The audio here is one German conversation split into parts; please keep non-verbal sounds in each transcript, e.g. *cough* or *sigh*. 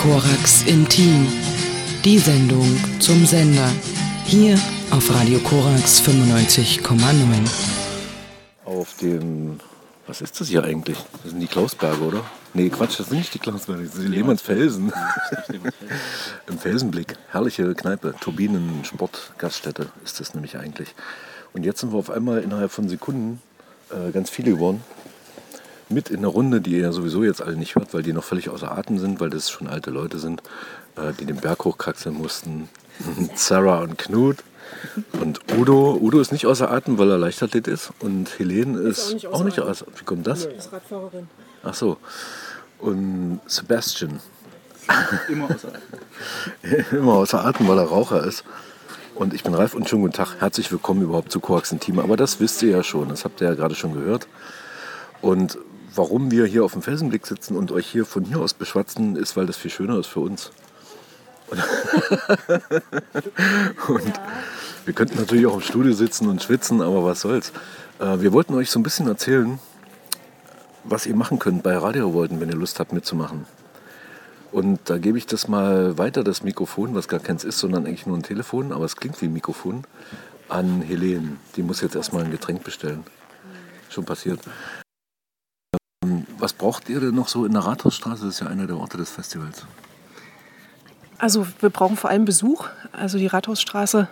Korax Intim. Die Sendung zum Sender. Hier auf Radio Korax 95,9. Auf dem, was ist das hier eigentlich? Das sind die Klausberge, oder? Nee, Quatsch, das sind nicht die Klausberge, das sind die Lehmannsfelsen. *laughs* Im Felsenblick. Herrliche Kneipe, Turbinen, Sport, Gaststätte ist das nämlich eigentlich. Und jetzt sind wir auf einmal innerhalb von Sekunden äh, ganz viele geworden. Mit in der Runde, die ihr sowieso jetzt alle nicht hört, weil die noch völlig außer Atem sind, weil das schon alte Leute sind, äh, die den Berg hochkraxeln mussten. *laughs* Sarah und Knut. Und Udo, Udo ist nicht außer Atem, weil er Leichtathlet ist. Und Helene ist, Ist auch nicht außer Atem. Wie kommt das? ist Radfahrerin. Ach so. Und Sebastian. Immer außer Atem. *laughs* Immer außer Atem, weil er Raucher ist. Und ich bin Ralf und schönen guten Tag. Herzlich willkommen überhaupt zu Koax Team. Aber das wisst ihr ja schon, das habt ihr ja gerade schon gehört. Und warum wir hier auf dem Felsenblick sitzen und euch hier von hier aus beschwatzen, ist, weil das viel schöner ist für uns. *laughs* Und, und wir könnten natürlich auch im Studio sitzen und schwitzen, aber was soll's. Äh, Wir wollten euch so ein bisschen erzählen, was ihr machen könnt bei Radio Revolten, wenn ihr Lust habt mitzumachen. Und da gebe ich das mal weiter, das Mikrofon, was gar keins ist, sondern eigentlich nur ein Telefon, aber es klingt wie ein Mikrofon, an Helene. Die muss jetzt erstmal ein Getränk bestellen. Schon passiert. Was braucht ihr denn noch so in der Rathausstraße? Das ist ja einer der Orte des Festivals. Also wir brauchen vor allem Besuch. Also die Rathausstraße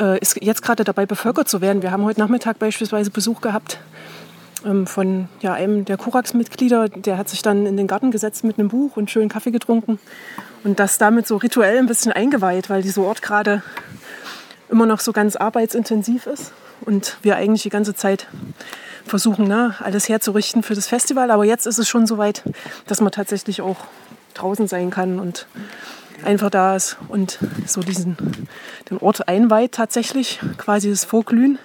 äh, ist jetzt gerade dabei bevölkert zu werden. Wir haben heute Nachmittag beispielsweise Besuch gehabt ähm, von ja, einem der Kurax-Mitglieder. Der hat sich dann in den Garten gesetzt mit einem Buch und schönen Kaffee getrunken. Und das damit so rituell ein bisschen eingeweiht, weil dieser Ort gerade immer noch so ganz arbeitsintensiv ist. Und wir eigentlich die ganze Zeit versuchen, ne, alles herzurichten für das Festival. Aber jetzt ist es schon so weit, dass man tatsächlich auch draußen sein kann und einfach da ist und so diesen den Ort einweiht tatsächlich, quasi das Vorglühen.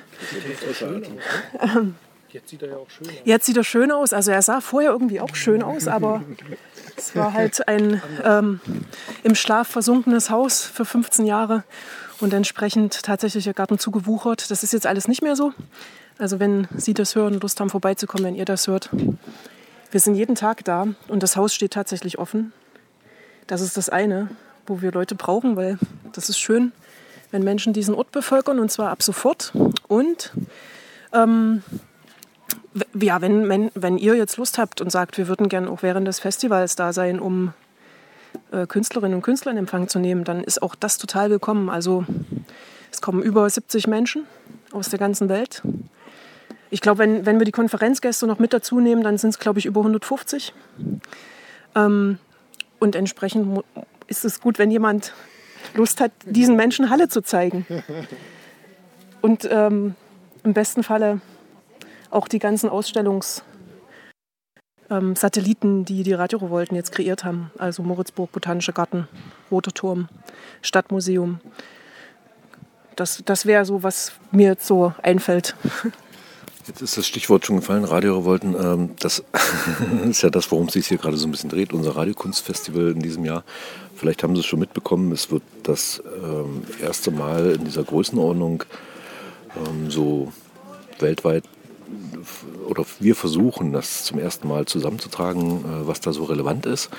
Jetzt sieht er ja auch schön aus. Jetzt sieht er schön aus. Also er sah vorher irgendwie auch schön aus, aber es war halt ein ähm, im Schlaf versunkenes Haus für 15 Jahre und entsprechend tatsächlich der Garten zugewuchert. Das ist jetzt alles nicht mehr so. Also wenn Sie das hören, Lust haben vorbeizukommen, wenn ihr das hört. Wir sind jeden Tag da und das Haus steht tatsächlich offen. Das ist das eine, wo wir Leute brauchen, weil das ist schön, wenn Menschen diesen Ort bevölkern und zwar ab sofort. Und ähm, ja, wenn, wenn, wenn ihr jetzt Lust habt und sagt, wir würden gern auch während des Festivals da sein, um äh, Künstlerinnen und Künstler in Empfang zu nehmen, dann ist auch das total willkommen. Also es kommen über 70 Menschen aus der ganzen Welt. Ich glaube, wenn, wenn wir die Konferenzgäste noch mit dazu nehmen, dann sind es, glaube ich, über 150. Ähm, und entsprechend ist es gut, wenn jemand Lust hat, diesen Menschen Halle zu zeigen. Und ähm, im besten Falle auch die ganzen Ausstellungssatelliten, ähm, die die Radiorevolten jetzt kreiert haben. Also Moritzburg, Botanischer Garten, Roter Turm, Stadtmuseum. Das, das wäre so, was mir jetzt so einfällt. *laughs* Jetzt ist das Stichwort schon gefallen, Radiorevolten. Ähm, das *laughs* ist ja das, worum es sich hier gerade so ein bisschen dreht, unser Radiokunstfestival in diesem Jahr. Vielleicht haben Sie es schon mitbekommen, es wird das ähm, erste Mal in dieser Größenordnung ähm, so weltweit oder wir versuchen, das zum ersten Mal zusammenzutragen, äh, was da so relevant ist.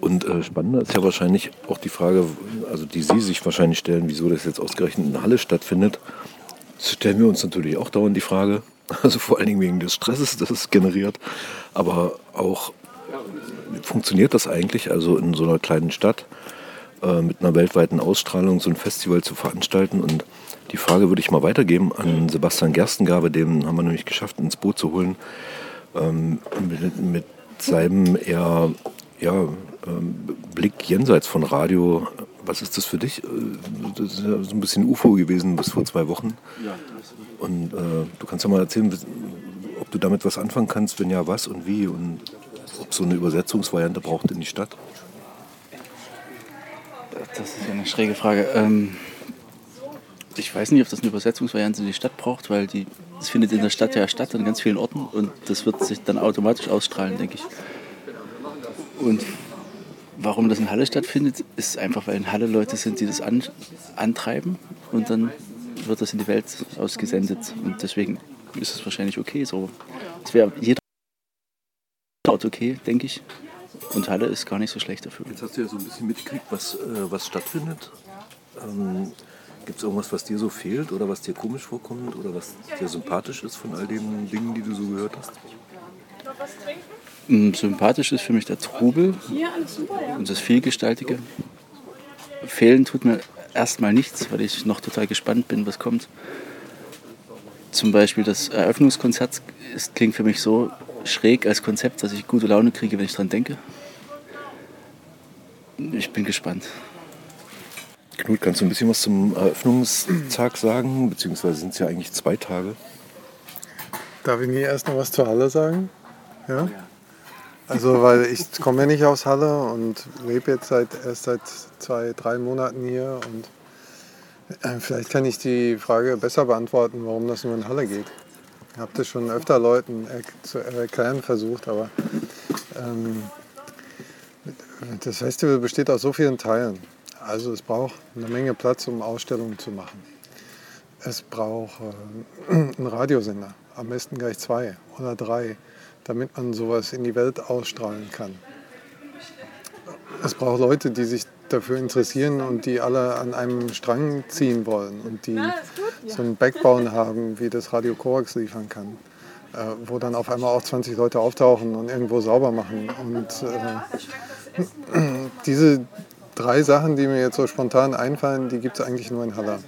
Und äh, spannender ist ja wahrscheinlich auch die Frage, also die Sie sich wahrscheinlich stellen, wieso das jetzt ausgerechnet in Halle stattfindet. Das stellen wir uns natürlich auch dauernd die Frage. *laughs* Also vor allen Dingen wegen des Stresses, das es generiert. Aber auch, funktioniert das eigentlich, also in so einer kleinen Stadt äh, mit einer weltweiten Ausstrahlung so ein Festival zu veranstalten? Und die Frage würde ich mal weitergeben an Sebastian Gerstengabe, den haben wir nämlich geschafft, ins Boot zu holen, ähm, mit, mit seinem eher ja, ähm, Blick jenseits von Radio. Was ist das für dich? Äh, Das ist ja so ein bisschen UFO gewesen bis vor zwei Wochen. Und äh, du kannst ja mal erzählen, ob du damit was anfangen kannst, wenn ja, was und wie und ob so eine Übersetzungsvariante braucht in die Stadt. das ist ja eine schräge Frage. Ähm, ich weiß nicht, ob das eine Übersetzungsvariante in die Stadt braucht, weil die, das findet in der Stadt ja statt, an ganz vielen Orten. Und das wird sich dann automatisch ausstrahlen, denke ich. Und warum das in Halle stattfindet, ist einfach, weil in Halle Leute sind, die das an, antreiben. Und dann wird das in die Welt ausgesendet. Und deswegen ist es wahrscheinlich okay so. Es wäre jeder Ort okay, denke ich. Und Halle ist gar nicht so schlecht dafür. Jetzt hast du ja so ein bisschen mitgekriegt, was, äh, was stattfindet. Ähm, Gibt es irgendwas, was dir so fehlt oder was dir komisch vorkommt oder was dir sympathisch ist von all den Dingen, die du so gehört hast? Mm, Sympathisch ist für mich der Trubel und das Vielgestaltige. Fehlen tut mir erstmal nichts, weil ich noch total gespannt bin, was kommt. Zum Beispiel das Eröffnungskonzert ist, klingt für mich so schräg als Konzept, dass ich gute Laune kriege, wenn ich dran denke. Ich bin gespannt. Knut, kannst du ein bisschen was zum Eröffnungstag sagen? Beziehungsweise sind es ja eigentlich zwei Tage. Darf ich nie erst noch was zur Halle sagen? Ja? Also, weil ich komme ja nicht aus Halle und lebe jetzt seit, erst seit zwei, drei Monaten hier und äh, vielleicht kann ich die Frage besser beantworten, warum das nur in Halle geht. Ich habe das schon öfter Leuten zu erklären versucht, aber ähm, das Festival besteht aus so vielen Teilen. Also es braucht eine Menge Platz, um Ausstellungen zu machen. Es braucht äh, einen Radiosender, am besten gleich zwei oder drei, damit man sowas in die Welt ausstrahlen kann. Es braucht Leute, die sich dafür interessieren und die alle an einem Strang ziehen wollen und die so einen Backbone haben, wie das Radio Korax liefern kann. Äh, wo dann auf einmal auch 20 Leute auftauchen und irgendwo sauber machen. Und äh, *clears throat* diese drei Sachen, die mir jetzt so spontan einfallen, die gibt es eigentlich nur in Halle.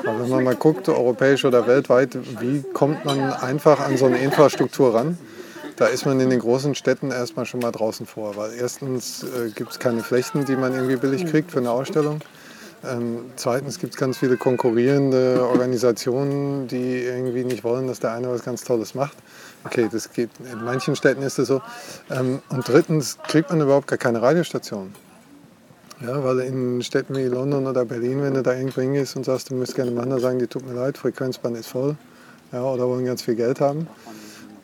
Aber wenn man mal guckt, europäisch oder weltweit, wie kommt man einfach an so eine Infrastruktur ran? Da ist man in den großen Städten erstmal schon mal draußen vor, weil erstens äh, gibt es keine Flächen, die man irgendwie billig kriegt für eine Ausstellung. Ähm, zweitens gibt es ganz viele konkurrierende Organisationen, die irgendwie nicht wollen, dass der eine was ganz Tolles macht. Okay, das geht, in manchen Städten ist das so. Ähm, und drittens kriegt man überhaupt gar keine Radiostation. Ja, weil in Städten wie London oder Berlin, wenn du da irgendwo hingehst und sagst, du müsst gerne dann sagen die, tut mir leid, Frequenzband ist voll ja, oder wollen ganz viel Geld haben.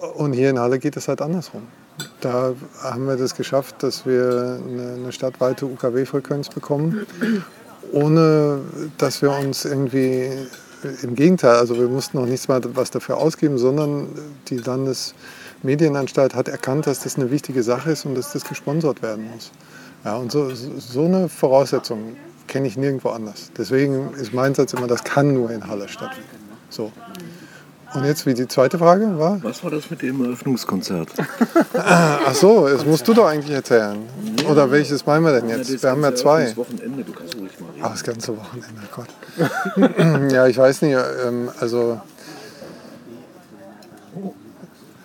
Und hier in Halle geht es halt andersrum. Da haben wir das geschafft, dass wir eine, stadtweite UKW-Frequenz bekommen, ohne dass wir uns irgendwie, im Gegenteil, also wir mussten noch nichts mal was dafür ausgeben, sondern die Landesmedienanstalt hat erkannt, dass das eine wichtige Sache ist und dass das gesponsert werden muss. Ja, und so, so eine Voraussetzung kenne ich nirgendwo anders. Deswegen ist mein Satz immer, das kann nur in Halle stattfinden. So. Und jetzt wie die zweite Frage war? Was war das mit dem Eröffnungskonzert? *laughs* Ach so, das musst du doch eigentlich erzählen. Oder welches meinen wir denn jetzt? Wir haben ja zwei. Wochenende, du kannst ruhig mal reden. Ach, das ganze Wochenende, Gott. *laughs* ja, ich weiß nicht, ähm, also.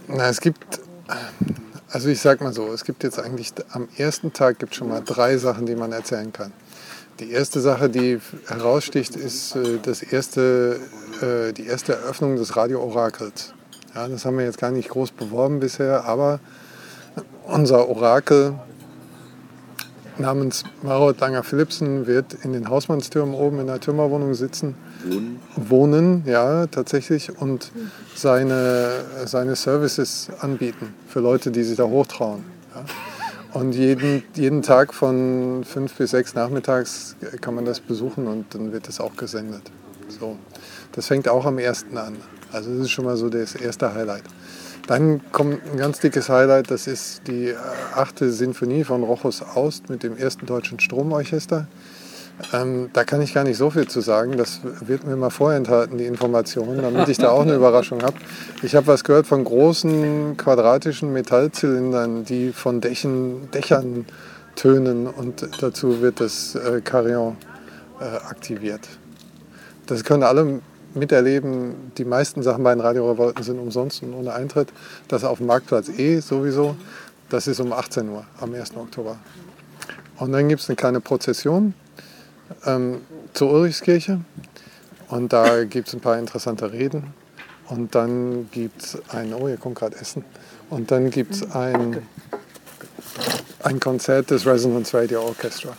Na, es gibt. Also ich sag mal so, es gibt jetzt eigentlich am ersten Tag gibt schon mal drei Sachen, die man erzählen kann. Die erste Sache, die heraussticht, ist äh, das erste, äh, die erste Eröffnung des Radio Orakels. Ja, das haben wir jetzt gar nicht groß beworben bisher, aber unser Orakel namens Marot Langer-Philipsen wird in den Hausmannstürmen oben in der Türmerwohnung sitzen. Wohnen. Wohnen, ja, tatsächlich. Und seine, seine Services anbieten für Leute, die sich da hochtrauen. Ja. Und jeden, jeden Tag von fünf bis sechs nachmittags kann man das besuchen und dann wird das auch gesendet. So. Das fängt auch am ersten an. Also das ist schon mal so das erste Highlight. Dann kommt ein ganz dickes Highlight, das ist die äh, achte Sinfonie von Rochus Aust mit dem ersten deutschen Stromorchester. Ähm, da kann ich gar nicht so viel zu sagen. Das wird mir mal vorenthalten, die Informationen, damit ich da auch eine *laughs* Überraschung habe. Ich habe was gehört von großen quadratischen Metallzylindern, die von Dächen, Dächern tönen und dazu wird das äh, Carillon äh, aktiviert. Das können alle miterleben. Die meisten Sachen bei den Radiorevolten sind umsonst und ohne Eintritt. Das auf dem Marktplatz E sowieso. Das ist um 18 Uhr am 1. Oktober. Und dann gibt es eine kleine Prozession ähm, zur Ulrichskirche. Und da gibt es ein paar interessante Reden. Und dann gibt es ein, oh, hier kommt gerade Essen. Und dann gibt es ein, ein Konzert des Resonance Radio Orchestra.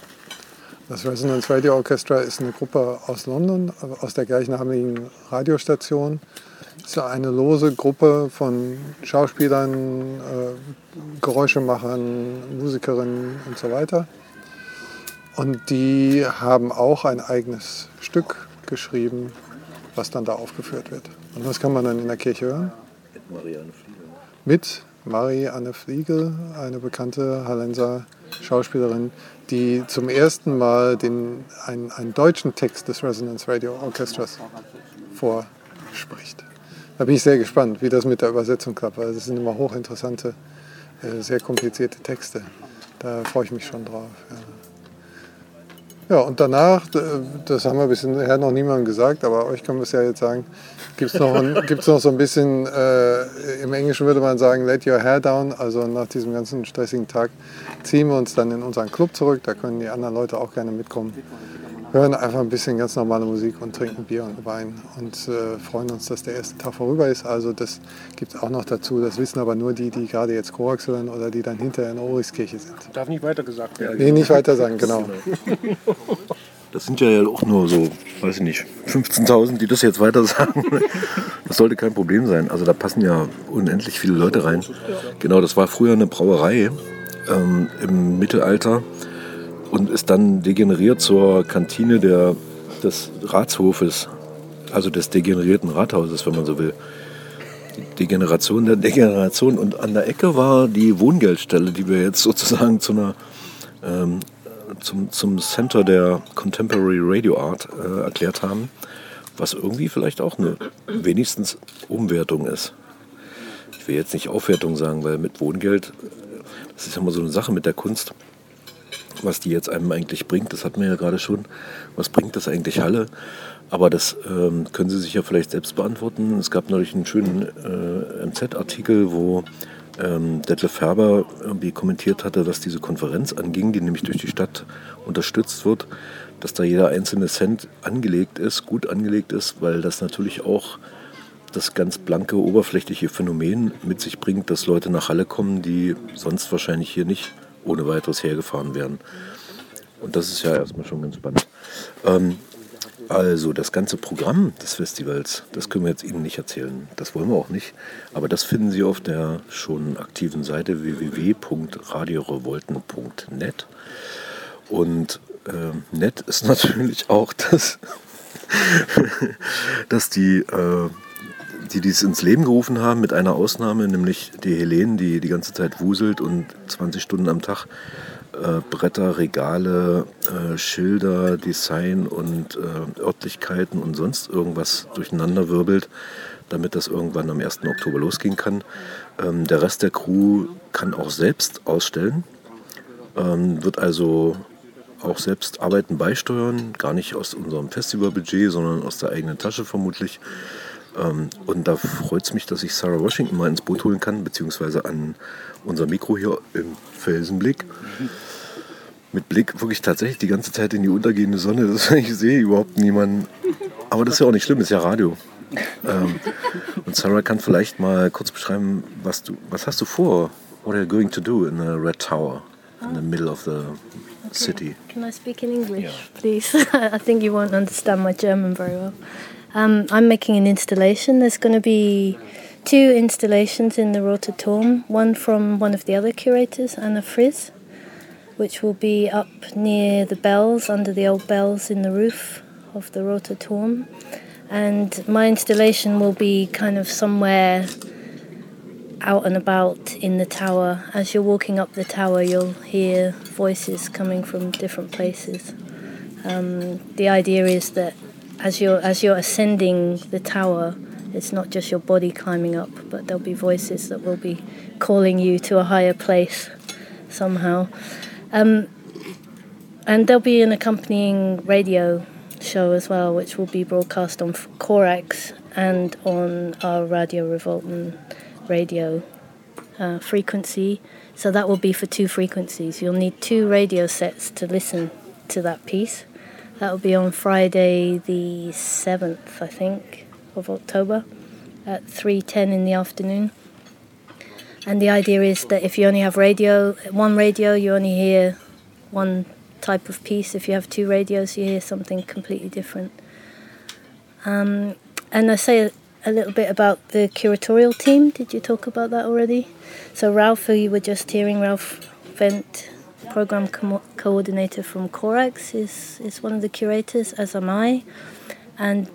Das Resonance Radio Orchestra ist eine Gruppe aus London, aus der gleichnamigen Radiostation. Es ist eine lose Gruppe von Schauspielern, äh, Geräuschemachern, Musikerinnen und so weiter. Und die haben auch ein eigenes Stück geschrieben, was dann da aufgeführt wird. Und das kann man dann in der Kirche hören. Mit Marianne Flieger. Mit Marie Anne Fliegel, eine bekannte Hallenser Schauspielerin, die zum ersten Mal den, einen, einen deutschen Text des Resonance Radio Orchestras vorspricht. Da bin ich sehr gespannt, wie das mit der Übersetzung klappt, weil das sind immer hochinteressante, äh, sehr komplizierte Texte. Da freue ich mich schon drauf. Ja. Ja, und danach, das haben wir bisher noch niemandem gesagt, aber euch können wir es ja jetzt sagen, gibt es noch, *laughs* noch so ein bisschen, äh, im Englischen würde man sagen, let your hair down. Also nach diesem ganzen stressigen Tag ziehen wir uns dann in unseren Club zurück. Da können die anderen Leute auch gerne mitkommen. Hören einfach ein bisschen ganz normale Musik und trinken Bier und Wein und äh, freuen uns, dass der erste Tag vorüber ist. Also das gibt es auch noch dazu. Das wissen aber nur die, die gerade jetzt Korax hören oder die dann hinterher in Oriskirche sind. Darf nicht weiter gesagt werden. Nee, nicht weiter sagen, genau. *laughs* Das sind ja auch nur so, weiß ich nicht, 15.000, die das jetzt weiter sagen. *laughs* Das sollte kein Problem sein. Also da passen ja unendlich viele Leute rein. Genau, das war früher eine Brauerei ähm, im Mittelalter und ist dann degeneriert zur Kantine der, des Ratshofes, also des degenerierten Rathauses, wenn man so will. Degeneration der Degeneration. Und an der Ecke war die Wohngeldstelle, die wir jetzt sozusagen zu einer ähm, zum, zum Center der Contemporary Radio Art äh, erklärt haben, was irgendwie vielleicht auch eine wenigstens Umwertung ist. Ich will jetzt nicht Aufwertung sagen, weil mit Wohngeld, das ist ja immer so eine Sache mit der Kunst, was die jetzt einem eigentlich bringt. Das hatten wir ja gerade schon. Was bringt das eigentlich Halle? Aber das ähm, können Sie sich ja vielleicht selbst beantworten. Es gab neulich einen schönen äh, MZ-Artikel, wo ähm, Detlef Färber irgendwie kommentiert hatte, was diese Konferenz anging, die nämlich durch die Stadt unterstützt wird, dass da jeder einzelne Cent angelegt ist, gut angelegt ist, weil das natürlich auch das ganz blanke, oberflächliche Phänomen mit sich bringt, dass Leute nach Halle kommen, die sonst wahrscheinlich hier nicht ohne weiteres hergefahren wären. Und das ist ja erstmal schon ganz spannend. Ähm, also das ganze Programm des Festivals, das können wir jetzt Ihnen nicht erzählen. Das wollen wir auch nicht. Aber das finden Sie auf der schon aktiven Seite www.radiorevolten.net. Und äh, nett ist *laughs* natürlich auch, dass, dass die, äh, die dies ins Leben gerufen haben, mit einer Ausnahme, nämlich die Helene, die die ganze Zeit wuselt und 20 Stunden am Tag äh, Bretter, Regale, äh, Schilder, Design und äh, Örtlichkeiten und sonst irgendwas durcheinander wirbelt, damit das irgendwann am 1. Oktober losgehen kann. Ähm, der Rest der Crew kann auch selbst ausstellen, ähm, wird also auch selbst Arbeiten beisteuern, gar nicht aus unserem Festivalbudget, sondern aus der eigenen Tasche vermutlich. Ähm, und da freut es mich, dass ich Sarah Washington mal ins Boot holen kann, beziehungsweise an unser Mikro hier im Felsenblick. Mit Blick wirklich tatsächlich die ganze Zeit in die untergehende Sonne. Das, *laughs* ich sehe überhaupt niemanden. Aber das ist ja auch nicht schlimm, ist ja Radio. Ähm, und Sarah kann vielleicht mal kurz beschreiben, was du, was hast du vor? What are you going to do in the Red Tower in the middle of the okay. city? Can I speak in English, yeah. please? *laughs* I think you won't understand my German very well. Um, I'm making an installation. There's going to be two installations in the Rototorm, one from one of the other curators, Anna Frizz, which will be up near the bells, under the old bells in the roof of the Rototorm. And my installation will be kind of somewhere out and about in the tower. As you're walking up the tower, you'll hear voices coming from different places. Um, the idea is that as you're as you're ascending the tower, it's not just your body climbing up, but there'll be voices that will be calling you to a higher place somehow. Um, and there'll be an accompanying radio show as well, which will be broadcast on Corax and on our Radio Revolton radio uh, frequency. So that will be for two frequencies. You'll need two radio sets to listen to that piece. That will be on Friday the 7th, I think, of October at 3.10 in the afternoon. And the idea is that if you only have radio, one radio, you only hear one type of piece. If you have two radios, you hear something completely different. Um, and I say a, a, little bit about the curatorial team. Did you talk about that already? So Ralph, who you were just hearing, Ralph Vent, program co- coordinator from Corax, is, is one of the curators, as am I. And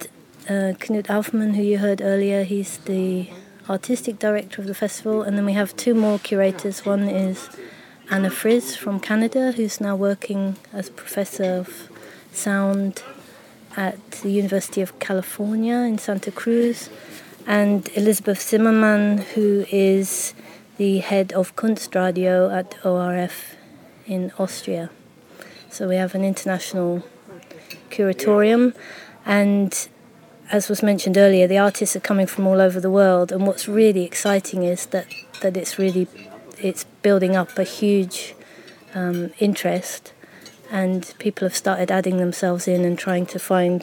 uh, Knut Aufmann, who you heard earlier, he's the artistic director of the festival, and then we have two more curators. One is Anna Frizz from Canada, who's now working as professor of sound at the University of California in Santa Cruz, and Elizabeth Zimmermann, who is the head of Kunstradio at ORF in Austria. So we have an international curatorium, and as was mentioned earlier, the artists are coming from all over the world. And what's really exciting is that that it's really it's building up a huge um, interest, and people have started adding themselves in and trying to find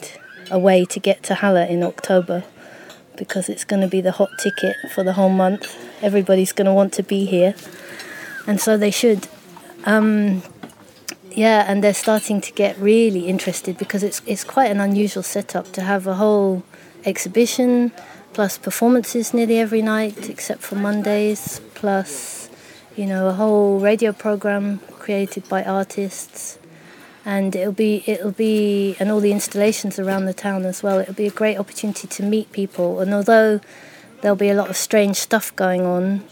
a way to get to Halle in October because it's going to be the hot ticket for the whole month. Everybody's going to want to be here, and so they should. Um, yeah, and they're starting to get really interested because it's it's quite an unusual setup to have a whole exhibition plus performances nearly every night except for Mondays plus you know a whole radio program created by artists. And it'll be it'll be and all the installations around the town as well. It'll be a great opportunity to meet people. And although there'll be a lot of strange stuff going on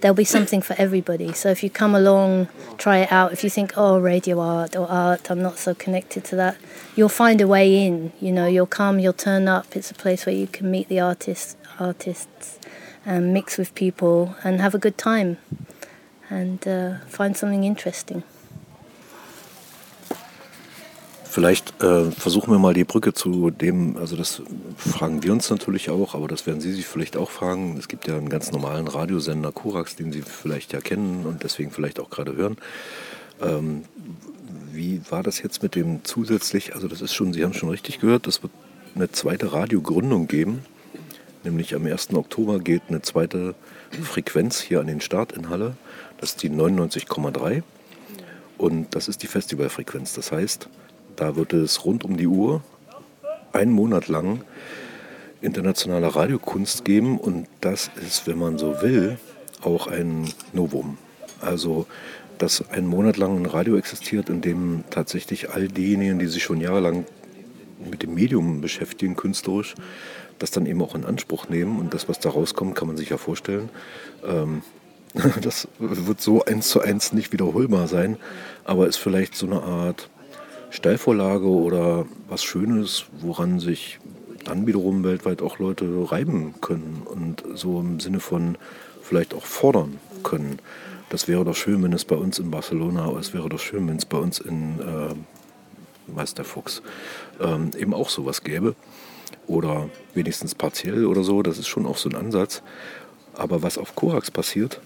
there'll be something for everybody. So if you come along, try it out. If you think, oh, radio art or art, I'm not so connected to that, you'll find a way in. You know, you'll come, you'll turn up. It's a place where you can meet the artists, artists, and mix with people and have a good time, and uh, find something interesting. Vielleicht äh, versuchen wir mal die Brücke zu dem, also das fragen wir uns natürlich auch, aber das werden Sie sich vielleicht auch fragen. Es gibt ja einen ganz normalen Radiosender Korax, den Sie vielleicht ja kennen und deswegen vielleicht auch gerade hören. Ähm, wie war das jetzt mit dem zusätzlich, also das ist schon, Sie haben schon richtig gehört, das wird eine zweite Radiogründung geben. Nämlich am 1. Oktober geht eine zweite Frequenz hier an den Start in Halle. Das ist die 99,3 und das ist die Festivalfrequenz. Das heißt, da wird es rund um die Uhr einen Monat lang internationale Radiokunst geben und das ist, wenn man so will, auch ein Novum. Also, dass ein Monat lang ein Radio existiert, in dem tatsächlich all diejenigen, die sich schon jahrelang mit dem Medium beschäftigen, künstlerisch, das dann eben auch in Anspruch nehmen und das, was da rauskommt, kann man sich ja vorstellen. Ähm, *laughs* das wird so eins zu eins nicht wiederholbar sein, aber ist vielleicht so eine Art Steilvorlage oder was Schönes, woran sich dann wiederum weltweit auch Leute reiben können und so im Sinne von vielleicht auch fordern können. Das wäre doch schön, wenn es bei uns in Barcelona, es wäre doch schön, wenn es bei uns in äh, Meister Fuchs ähm, eben auch sowas gäbe. Oder wenigstens partiell oder so, das ist schon auch so ein Ansatz. Aber was auf Korax passiert,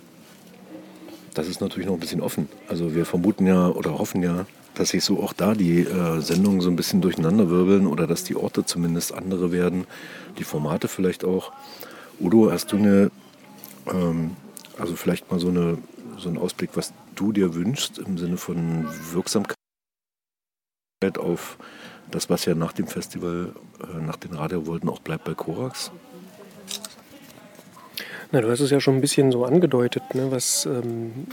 das ist natürlich noch ein bisschen offen. Also wir vermuten ja oder hoffen ja, dass sich so auch da die äh, Sendungen so ein bisschen durcheinander wirbeln oder dass die Orte zumindest andere werden, die Formate vielleicht auch. Udo, hast du eine, ähm, also vielleicht mal so, eine, so einen Ausblick, was du dir wünschst im Sinne von Wirksamkeit auf das, was ja nach dem Festival, äh, nach den Radiovolten auch bleibt bei Korax? Na, du hast es ja schon ein bisschen so angedeutet, ne, was ähm,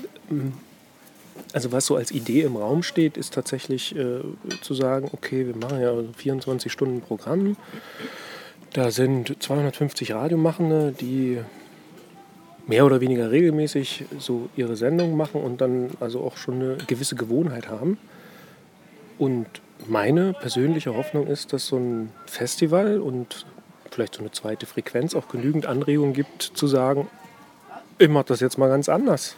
also was so als Idee im Raum steht, ist tatsächlich äh, zu sagen, okay, wir machen ja 24 Stunden Programm. Da sind 250 Radiomachende, die mehr oder weniger regelmäßig so ihre Sendung machen und dann also auch schon eine gewisse Gewohnheit haben. Und meine persönliche Hoffnung ist, dass so ein Festival und vielleicht so eine zweite Frequenz auch genügend Anregungen gibt, zu sagen, ich mache das jetzt mal ganz anders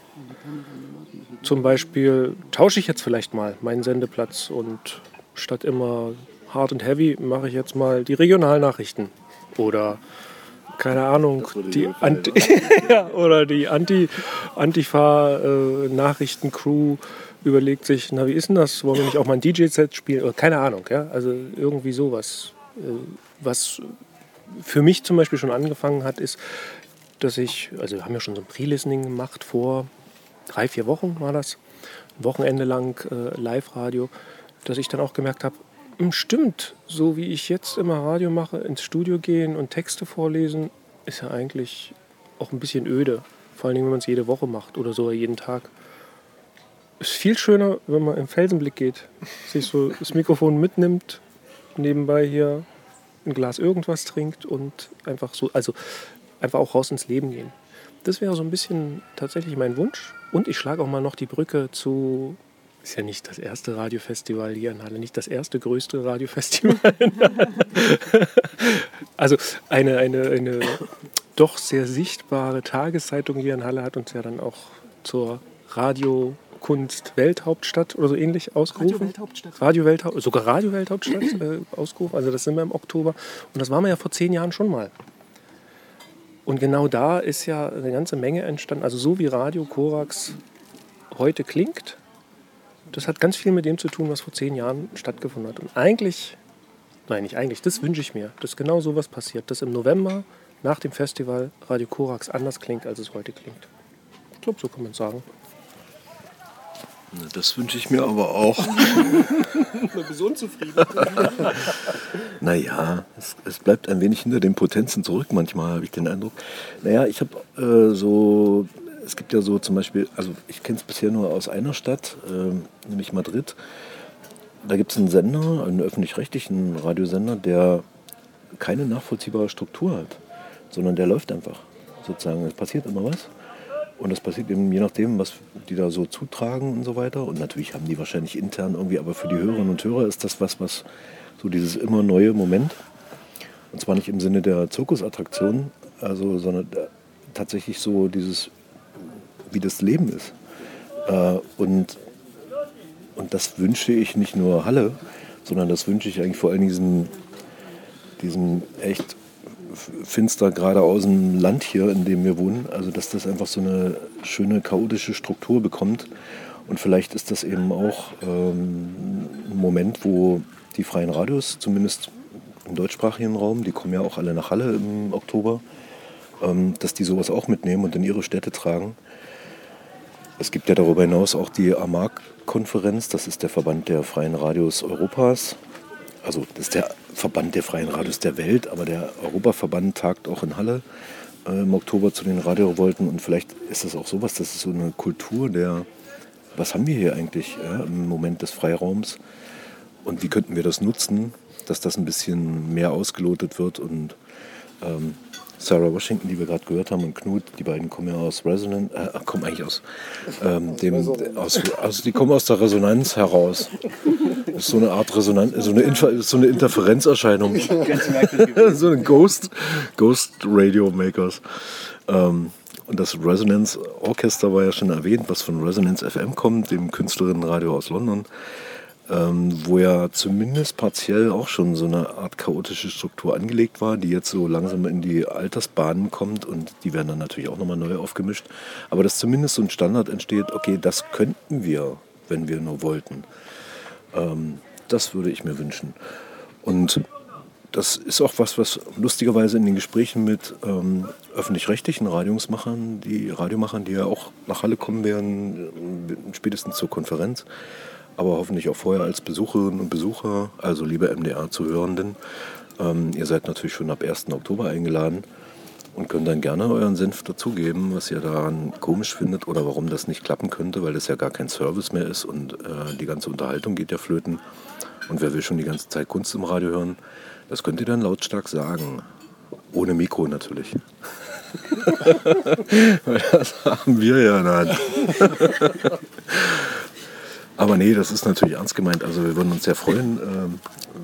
zum Beispiel tausche ich jetzt vielleicht mal meinen Sendeplatz und statt immer hard und heavy mache ich jetzt mal die Regionalnachrichten oder keine Ahnung, die Anti *laughs* ja, oder die Anti Antifa-Nachrichtencrew äh, überlegt sich, na wie ist denn das? Wollen wir nicht auch mal ein DJ-Set spielen? Oder keine Ahnung, ja. Also irgendwie sowas. Äh, was für mich zum Beispiel schon angefangen hat, ist, dass ich, also wir haben ja schon so ein Pre-Listening gemacht vor drei, vier Wochen war das, ein Wochenende lang äh, Live-Radio, dass ich dann auch gemerkt habe, hm, stimmt, so wie ich jetzt immer Radio mache, ins Studio gehen und Texte vorlesen, ist ja eigentlich auch ein bisschen öde. Vor allem, wenn man es jede Woche macht oder sogar jeden Tag. Ist viel schöner, wenn man im Felsenblick geht, sich so das Mikrofon mitnimmt, nebenbei hier ein Glas irgendwas trinkt und einfach so, also einfach auch raus ins Leben gehen. Das wäre so ein bisschen tatsächlich mein Wunsch. Und ich schlage auch mal noch die Brücke zu, ist ja nicht das erste Radiofestival hier in Halle, nicht das erste größte Radiofestival *laughs* in Halle. also eine, eine, eine doch sehr sichtbare Tageszeitung hier in Halle hat uns ja dann auch zur Radiokunst Welthauptstadt oder so ähnlich ausgerufen. Radio Welthauptstadt. Radio Welthauptstadt, sogar Radio Welthauptstadt äh, ausgerufen. Also das sind wir im Oktober. Und das waren wir ja vor zehn Jahren schon mal. Und genau da ist ja eine ganze Menge entstanden. Also so wie Radio Korax heute klingt, das hat ganz viel mit dem zu tun, was vor zehn Jahren stattgefunden hat. Und eigentlich, nein, nicht eigentlich, das wünsche ich mir, dass genau so was passiert, dass im November nach dem Festival Radio Korax anders klingt, als es heute klingt. Ich glaube, so kann man sagen. Das wünsche ich mir aber auch. *laughs* Man ist unzufrieden. *laughs* naja, es, es, bleibt ein wenig hinter den Potenzen zurück manchmal, habe ich den Eindruck. Naja, ich habe äh, so, es gibt ja so zum Beispiel, also ich kenne es bisher nur aus einer Stadt, äh, nämlich Madrid. Da gibt es einen Sender, einen öffentlich-rechtlichen Radiosender, der keine nachvollziehbare Struktur hat, sondern der läuft einfach sozusagen. Es passiert immer was. Und das passiert eben je nachdem, was die da so zutragen und so weiter. Und natürlich haben die wahrscheinlich intern irgendwie, aber für die Hörerinnen und Hörer ist das was, was so dieses immer neue Moment. Und zwar nicht im Sinne der Zirkusattraktion, also, sondern tatsächlich so dieses, wie das Leben ist. Äh, und, und das wünsche ich nicht nur Halle, sondern das wünsche ich eigentlich vor allem diesen, diesen echt finster gerade aus dem Land hier, in dem wir wohnen. Also dass das einfach so eine schöne chaotische Struktur bekommt. Und vielleicht ist das eben auch ähm, ein Moment, wo die freien Radios, zumindest im deutschsprachigen Raum, die kommen ja auch alle nach Halle im Oktober, ähm, dass die sowas auch mitnehmen und in ihre Städte tragen. Es gibt ja darüber hinaus auch die AMAG-Konferenz, das ist der Verband der freien Radios Europas. Also das ist der Verband der freien Radios der Welt, aber der Europaverband tagt auch in Halle äh, im Oktober zu den Radiorevolten. Und vielleicht ist das auch sowas, das ist so eine Kultur der, was haben wir hier eigentlich ja, im Moment des Freiraums? Und wie könnten wir das nutzen, dass das ein bisschen mehr ausgelotet wird und ähm, Sarah Washington, die wir gerade gehört haben, und Knut, die beiden kommen ja aus Resonance, äh, kommen eigentlich aus, ähm, dem, aus, also die kommen aus der Resonanz heraus. Das ist so eine Art Resonanz, so eine, Infer, so eine Interferenzerscheinung. *laughs* so ein Ghost, Ghost Radio Makers. Ähm, und das Resonance Orchester war ja schon erwähnt, was von Resonance FM kommt, dem Künstlerinnenradio aus London ähm, wo ja zumindest partiell auch schon so eine Art chaotische Struktur angelegt war, die jetzt so langsam in die Altersbahnen kommt und die werden dann natürlich auch nochmal neu aufgemischt. Aber dass zumindest so ein Standard entsteht, okay, das könnten wir, wenn wir nur wollten. Ähm, das würde ich mir wünschen. Und das ist auch was, was lustigerweise in den Gesprächen mit ähm, öffentlich-rechtlichen Radiosmachern, die Radiomachern, die ja auch nach Halle kommen werden, äh, spätestens zur Konferenz, aber hoffentlich auch vorher als Besucherinnen und Besucher, also liebe MDR-Zuhörenden. Ähm, ihr seid natürlich schon ab 1. Oktober eingeladen und könnt dann gerne euren Senf dazugeben, was ihr daran komisch findet oder warum das nicht klappen könnte, weil das ja gar kein Service mehr ist und äh, die ganze Unterhaltung geht ja flöten. Und wer will schon die ganze Zeit Kunst im Radio hören, das könnt ihr dann lautstark sagen. Ohne Mikro natürlich. *laughs* Das haben wir ja Hand. *laughs* Aber nee, das ist natürlich ernst gemeint. Also wir würden uns sehr freuen, äh,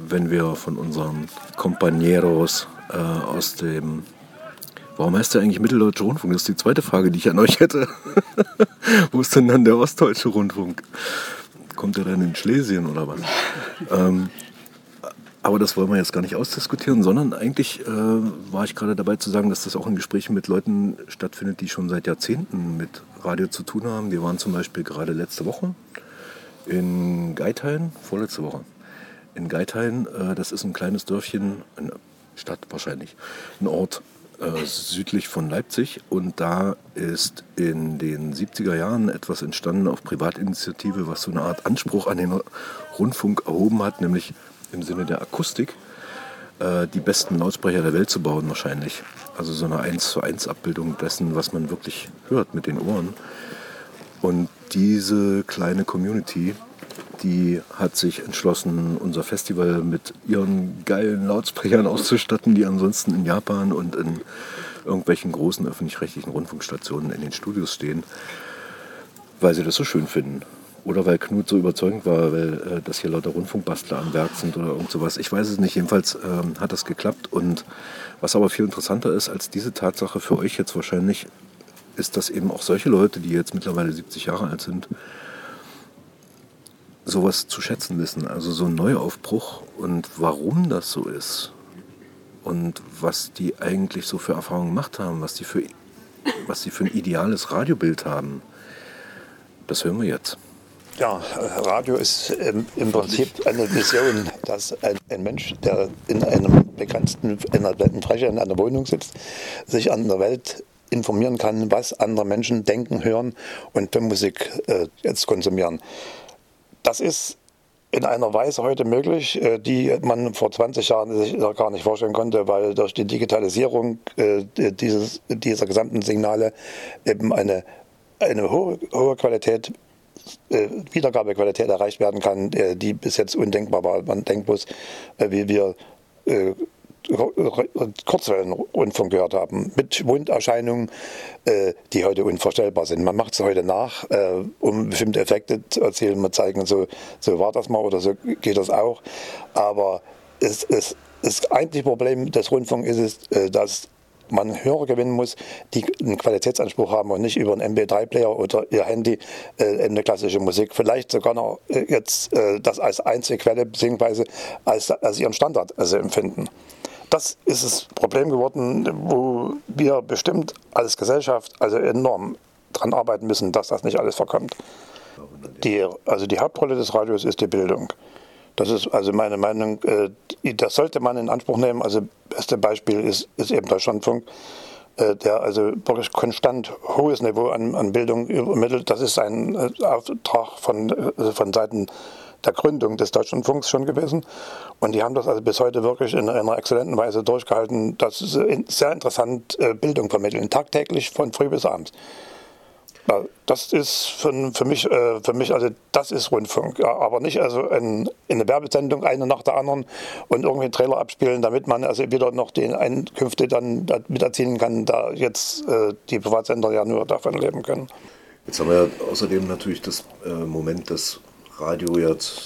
wenn wir von unseren Compañeros äh, aus dem... Warum heißt der eigentlich Mitteldeutsche Rundfunk? Das ist die zweite Frage, die ich an euch hätte. *laughs* Wo ist denn dann der Ostdeutsche Rundfunk? Kommt er dann in Schlesien oder was? ähm, aber das wollen wir jetzt gar nicht ausdiskutieren, sondern eigentlich äh, war ich gerade dabei zu sagen, dass das auch in Gesprächen mit Leuten stattfindet, die schon seit Jahrzehnten mit Radio zu tun haben. Wir waren zum Beispiel gerade letzte Woche in Geithain, vorletzte Woche. In Geithain, äh, das ist ein kleines Dörfchen, eine Stadt wahrscheinlich, ein Ort äh, südlich von Leipzig. Und da ist in den 70er Jahren etwas entstanden auf Privatinitiative, was so eine Art Anspruch an den Rundfunk erhoben hat, nämlich im Sinne der Akustik äh, die besten Lautsprecher der Welt zu bauen wahrscheinlich. Also so eine 1 zu 1 Abbildung dessen, was man wirklich hört mit den Ohren. Und diese kleine Community, die hat sich entschlossen, unser Festival mit ihren geilen Lautsprechern *laughs* auszustatten, die ansonsten in Japan und in irgendwelchen großen öffentlich-rechtlichen Rundfunkstationen in den Studios stehen, weil sie das so schön finden. Oder weil Knut so überzeugend war, weil äh, dass hier lauter Rundfunkbastler am Werk sind oder irgend sowas. Ich weiß es nicht. Jedenfalls ähm, hat das geklappt. Und was aber viel interessanter ist als diese Tatsache für euch jetzt wahrscheinlich, ist, dass eben auch solche Leute, die jetzt mittlerweile 70 Jahre alt sind, sowas zu schätzen wissen. Also so ein Neuaufbruch und warum das so ist und was die eigentlich so für Erfahrungen gemacht haben, was die für, was die für ein ideales Radiobild haben. Das hören wir jetzt. Ja, Radio ist im, im Prinzip eine Vision, dass ein, ein, Mensch, der in einem begrenzten, in einer Fläche in einer Wohnung sitzt, sich an der Welt informieren kann, was andere Menschen denken, hören und für Musik äh, jetzt konsumieren. Das ist in einer Weise heute möglich, äh, die man vor 20 Jahren sich gar nicht vorstellen konnte, weil durch die Digitalisierung äh, dieses, dieser gesamten Signale eben eine, eine hohe, hohe Qualität äh, Wiedergabequalität erreicht werden kann, die bis jetzt undenkbar war. Man denkt bloß, wie wir Kurzwellenrundfunk gehört haben, mit Wunderscheinungen, äh, die heute unvorstellbar sind. Man macht es heute nach, äh, um bestimmte Effekte zu erzielen, man zeigen, so, so war das mal oder so geht das auch. Aber es, es, das eigentliche Problem des Rundfunks ist, äh, dass man Hörer gewinnen muss, die einen Qualitätsanspruch haben und nicht über einen MP3-Player oder ihr Handy äh, eine klassische Musik, vielleicht sogar noch äh, jetzt äh, das als einzige Quelle bzw. Als, als ihren Standard also empfinden. Das ist das Problem geworden, wo wir bestimmt als Gesellschaft also enorm daran arbeiten müssen, dass das nicht alles verkommt. Die, also die Hauptrolle des Radios ist die Bildung. Das ist also meine Meinung, äh, das sollte man in Anspruch nehmen. Also beste Beispiel ist, ist eben der Standfunk, äh, der also wirklich konstant hohes Niveau an, an Bildung übermittelt. Das ist ein äh, Auftrag von, von Seiten der Gründung des Deutschlandfunks schon gewesen. Und die haben das also bis heute wirklich in einer exzellenten Weise durchgehalten. Das ist sehr interessant äh, Bildung vermitteln, tagtäglich von früh bis abends. Das ist für, für, mich, äh, für mich, also das ist Rundfunk, aber nicht also in, in eine Werbesendung eine nach der anderen und irgendwie einen Trailer abspielen, damit man also wieder noch die Einkünfte dann mit erzielen kann, da jetzt äh, die Privatsender ja nur davon leben können. Jetzt haben wir ja außerdem natürlich das Moment, dass Radio jetzt,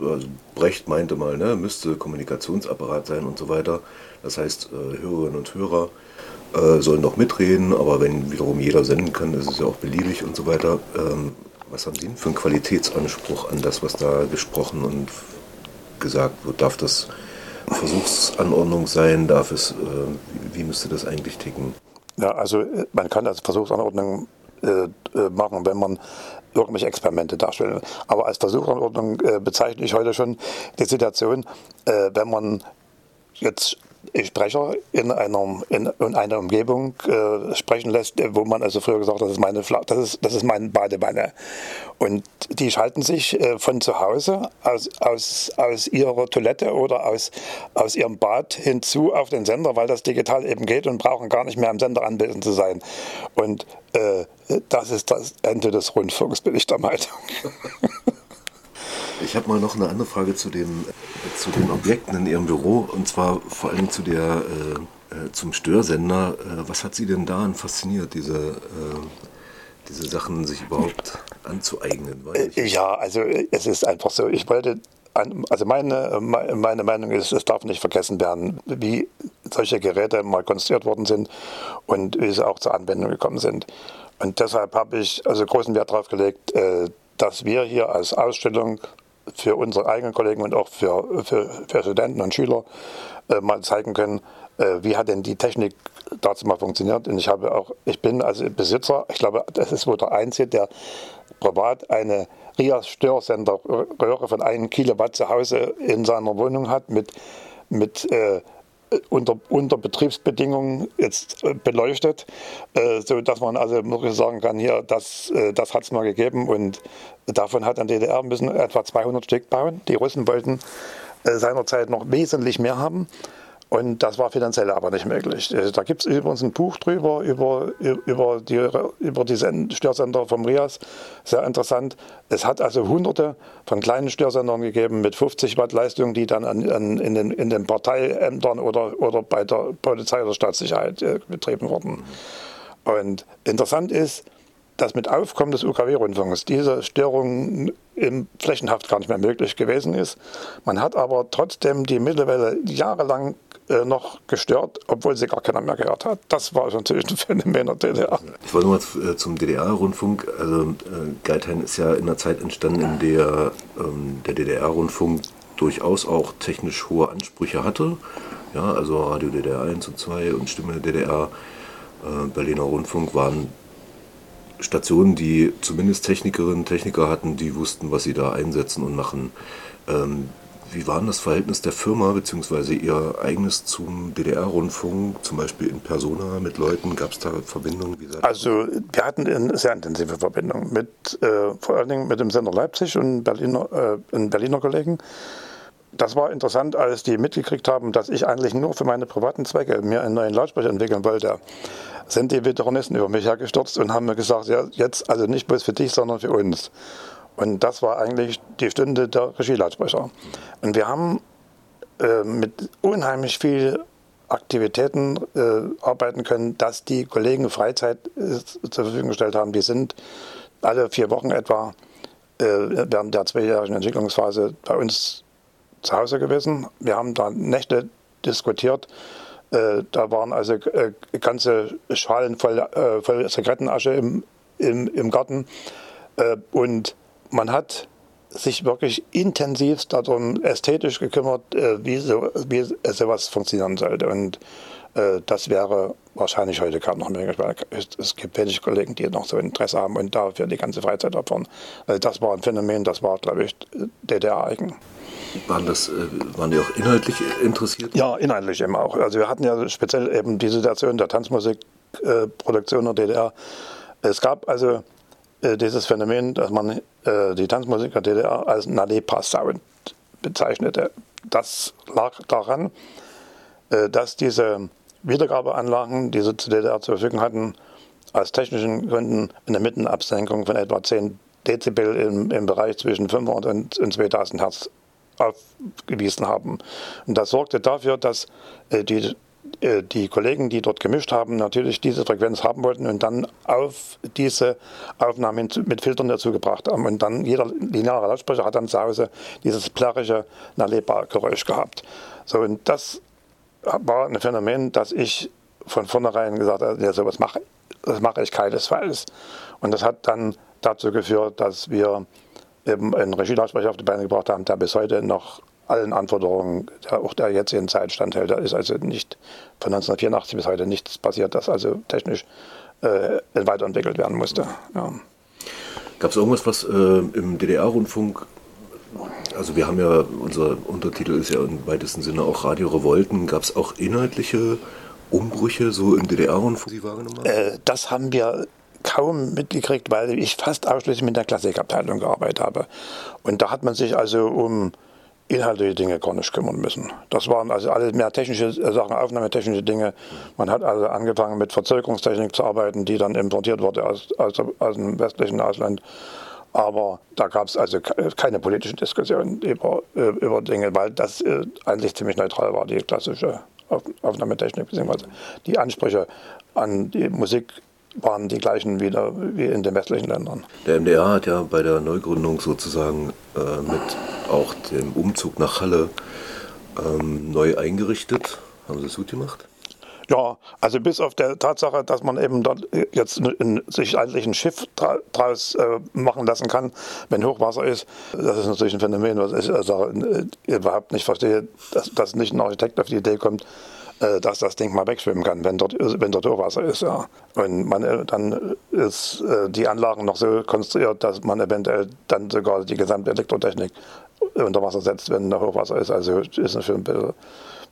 also Brecht meinte mal, ne, müsste Kommunikationsapparat sein und so weiter. Das heißt, äh, Hörerinnen und Hörer äh, sollen doch mitreden, aber wenn wiederum jeder senden kann, ist es ja auch beliebig und so weiter. Ähm, was haben Sie denn für einen Qualitätsanspruch an das, was da gesprochen und gesagt wird? Darf das Versuchsanordnung sein? Darf es, äh, wie, müsste das eigentlich ticken? Ja, also äh, man kann als Versuchsanordnung machen, wenn man irgendwelche Experimente darstellen. Aber als Versuchsanordnung äh, bezeichne ich heute schon die Situation, äh, wenn man jetzt Sprecher in einer, in, in einer Umgebung äh, sprechen lässt, wo man also früher gesagt hat, das ist meine, Fla das ist, das ist meine Badewanne. Und die schalten sich äh, von zu Hause aus, aus, aus ihrer Toilette oder aus, aus ihrem Bad hinzu auf den Sender, weil das digital eben geht und brauchen gar nicht mehr am Sender anwesend zu sein. Und äh, das ist das Ende des Rundfunks, bin ich der Meinung. *laughs* Ich habe mal noch eine andere Frage zu den, zu den Objekten in Ihrem Büro und zwar vor allem zu der, äh, äh zum Störsender. Äh, was hat Sie denn daran fasziniert, diese, äh, diese Sachen sich überhaupt anzueignen? Äh, ja, also es ist einfach so, ich wollte also meine, meine Meinung ist, es darf nicht vergessen werden, wie solche Geräte mal konstruiert worden sind und wie sie auch zur Anwendung gekommen sind. Und deshalb habe ich also großen Wert darauf gelegt, dass wir hier als Ausstellung für unsere eigenen Kollegen und auch für, für, für Studenten und Schüler äh, mal zeigen können, äh, wie hat denn die Technik dazu mal funktioniert. Und ich habe auch, ich bin also Besitzer, ich glaube, das ist wohl der Einzige, der privat eine RIAS-Störsender-Röhre von einem Kilowatt zu Hause in seiner Wohnung hat mit, mit äh, unter, unter Betriebsbedingungen jetzt äh, beleuchtet, äh, so dass man also wirklich sagen kann, hier, das, äh, das hat es mal gegeben und davon hat dann DDR müssen etwa 200 Stück bauen. Die Russen wollten seinerzeit noch wesentlich mehr haben. Und das war finanziell aber nicht möglich. Äh, da gibt es übrigens ein Buch drüber, über, über, die, über die Störsender vom RIAS. Sehr interessant. Es hat also hunderte von kleinen Störsendern gegeben mit 50 Watt Leistung, die dann an, an, in, den, in den Parteiämtern oder, oder bei der Polizei oder Staatssicherheit äh, betrieben wurden. Und interessant ist, dass mit Aufkommen des UKW-Rundfunks diese Störung im flächenhaft gar nicht mehr möglich gewesen ist. Man hat aber trotzdem die Mittelwelle jahrelang äh, noch gestört, obwohl sie gar keiner mehr gehört hat. Das war natürlich ein *laughs* Phänomen der DDR. Ich wollte mal äh, zum DDR-Rundfunk. Also äh, Geithain ist ja in einer Zeit entstanden, in der ähm, der DDR-Rundfunk durchaus auch technisch hohe Ansprüche hatte. Ja, also Radio DDR 1 und 2 und Stimme DDR, äh, Berliner Rundfunk waren Stationen, die zumindest Technikerinnen und Techniker hatten, die wussten, was sie da einsetzen und machen. Ähm, wie war denn das Verhältnis der Firma bzw. ihr eigenes zum DDR-Rundfunk, zum Beispiel in Persona mit Leuten? Gab es da Verbindungen? also wir hatten eine sehr intensive Verbindung mit äh, vor allen Dingen mit dem Sender Leipzig und Berliner, äh, Berliner Kollegen. Das war interessant, als die mitgekriegt haben, dass ich eigentlich nur für meine privaten Zwecke mir einen neuen Lautsprecher entwickeln wollte sind die Veteranisten über mich hergestürzt und haben mir gesagt, ja, jetzt also nicht bloß für dich, sondern für uns. Und das war eigentlich die Stunde der Regielautsprecher. Und wir haben äh, mit unheimlich viel Aktivitäten äh, arbeiten können, dass die Kollegen Freizeit äh, zur Verfügung gestellt haben. Die sind alle vier Wochen etwa äh, während der zweijährigen Entwicklungsphase bei uns zu Hause gewesen. Wir haben da Nächte diskutiert äh, da waren also äh, ganze Schalen voll, äh, voll Zigarettenasche im, im, im Garten. und man hat sich wirklich intensiv darum ästhetisch gekümmert, wie, so, wie sowas funktionieren sollte. Und das wäre wahrscheinlich heute kaum noch möglich, weil es gibt wenig Kollegen, die noch so Interesse haben und dafür die ganze Freizeit opfern. Also das war ein Phänomen, das war, glaube ich, DDR-eigen. Waren, das, äh, waren die auch inhaltlich interessiert? Ja, inhaltlich eben auch. Also wir hatten ja speziell eben die Situation der Tanzmusikproduktion der DDR. Es gab also äh, dieses Phänomen, dass man äh, die Tanzmusik der DDR als Nalepa-Sound bezeichnete. Das lag daran, dass diese Wiedergabeanlagen, die sie zur DDR zur Verfügung hatten, aus technischen Gründen eine Mittenabsenkung von etwa 10 Dezibel im, im Bereich zwischen 500 und, und 2000 Hertz aufgewiesen haben. Und das sorgte dafür, dass äh, die, äh, die Kollegen, die dort gemischt haben, natürlich diese Frequenz haben wollten und dann auf diese Aufnahmen mit Filtern dazu gebracht haben. Und dann jeder lineare Lautsprecher hat dann zu Hause dieses plärrische Nalepa-Geräusch gehabt. So, und das war ein Phänomen, dass ich von vornherein gesagt habe, ja, sowas mache, das mache ich keinesfalls. Und das hat dann dazu geführt, dass wir eben einen Regielautsprecher auf die Beine gebracht haben, der bis heute noch allen Anforderungen der, auch der jetzigen Zeit standhält. Da ist also nicht von 1984 bis heute nichts passiert, das also technisch äh, weiterentwickelt werden musste. Ja. Gab es irgendwas, was äh, im DDR-Rundfunk, also wir haben ja, unser Untertitel ist ja im weitesten Sinne auch Radio Revolten, gab es auch inhaltliche Umbrüche so im DDR-Rundfunk, Sie wahrgenommen haben? Äh, das haben wir kaum mitgekriegt, weil ich fast ausschließlich mit der Klassikabteilung gearbeitet habe. Und da hat man sich also um inhaltliche Dinge gar nicht kümmern müssen. Das waren also alles mehr technische Sachen, aufnahmetechnische Dinge. Man hat also angefangen mit Verzögerungstechnik zu arbeiten, die dann importiert wurde aus, aus, aus dem westlichen Ausland. Aber da gab es also keine politischen Diskussionen über, äh, über Dinge, weil das äh, eigentlich ziemlich neutral war, die klassische Aufnahmetechnik, beziehungsweise die Ansprüche an die Musik waren die gleichen wieder wie in den westlichen Ländern. Der MDR hat ja bei der Neugründung sozusagen äh, mit auch dem Umzug nach Halle ähm, neu eingerichtet. Haben Sie das gut gemacht? Ja, also bis auf der Tatsache, dass man eben dort jetzt in, sich eigentlich ein Schiff draus äh, machen lassen kann, wenn Hochwasser ist. Das ist natürlich ein Phänomen, was ich also, äh, überhaupt nicht verstehe, dass, dass nicht ein Architekt auf die Idee kommt, äh, dass das Ding mal wegschwimmen kann, wenn dort, wenn dort Hochwasser ist. Ja. Und man, äh, dann ist äh, die Anlagen noch so konstruiert, dass man eventuell dann sogar die gesamte Elektrotechnik unter Wasser setzt, wenn da Hochwasser ist. Also ist schon ein bisschen,